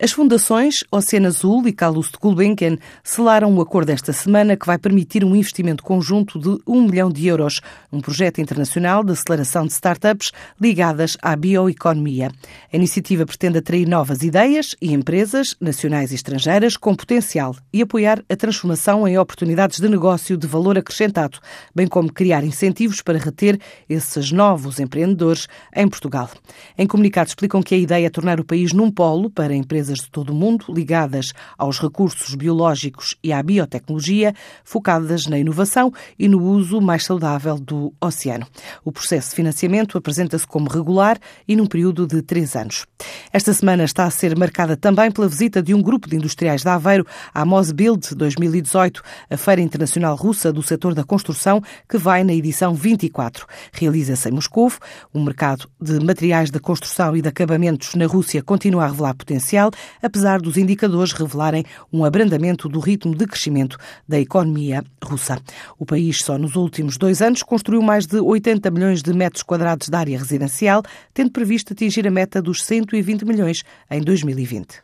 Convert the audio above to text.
As fundações Oceano Azul e Carlos de Gulbenkian selaram um acordo esta semana que vai permitir um investimento conjunto de um milhão de euros, um projeto internacional de aceleração de startups ligadas à bioeconomia. A iniciativa pretende atrair novas ideias e empresas, nacionais e estrangeiras, com potencial e apoiar a transformação em oportunidades de negócio de valor acrescentado, bem como criar incentivos para reter esses novos empreendedores em Portugal. Em comunicado explicam que a ideia é tornar o país num polo para empresas empresas de todo o mundo ligadas aos recursos biológicos e à biotecnologia, focadas na inovação e no uso mais saudável do oceano. O processo de financiamento apresenta-se como regular e num período de três anos. Esta semana está a ser marcada também pela visita de um grupo de industriais de Aveiro à Mosbuild 2018, a Feira Internacional Russa do setor da construção, que vai na edição 24. Realiza-se em Moscou. O mercado de materiais de construção e de acabamentos na Rússia continua a revelar potencial apesar dos indicadores revelarem um abrandamento do ritmo de crescimento da economia russa. O país só nos últimos dois anos construiu mais de 80 milhões de metros quadrados de área residencial, tendo previsto atingir a meta dos 120 milhões em 2020.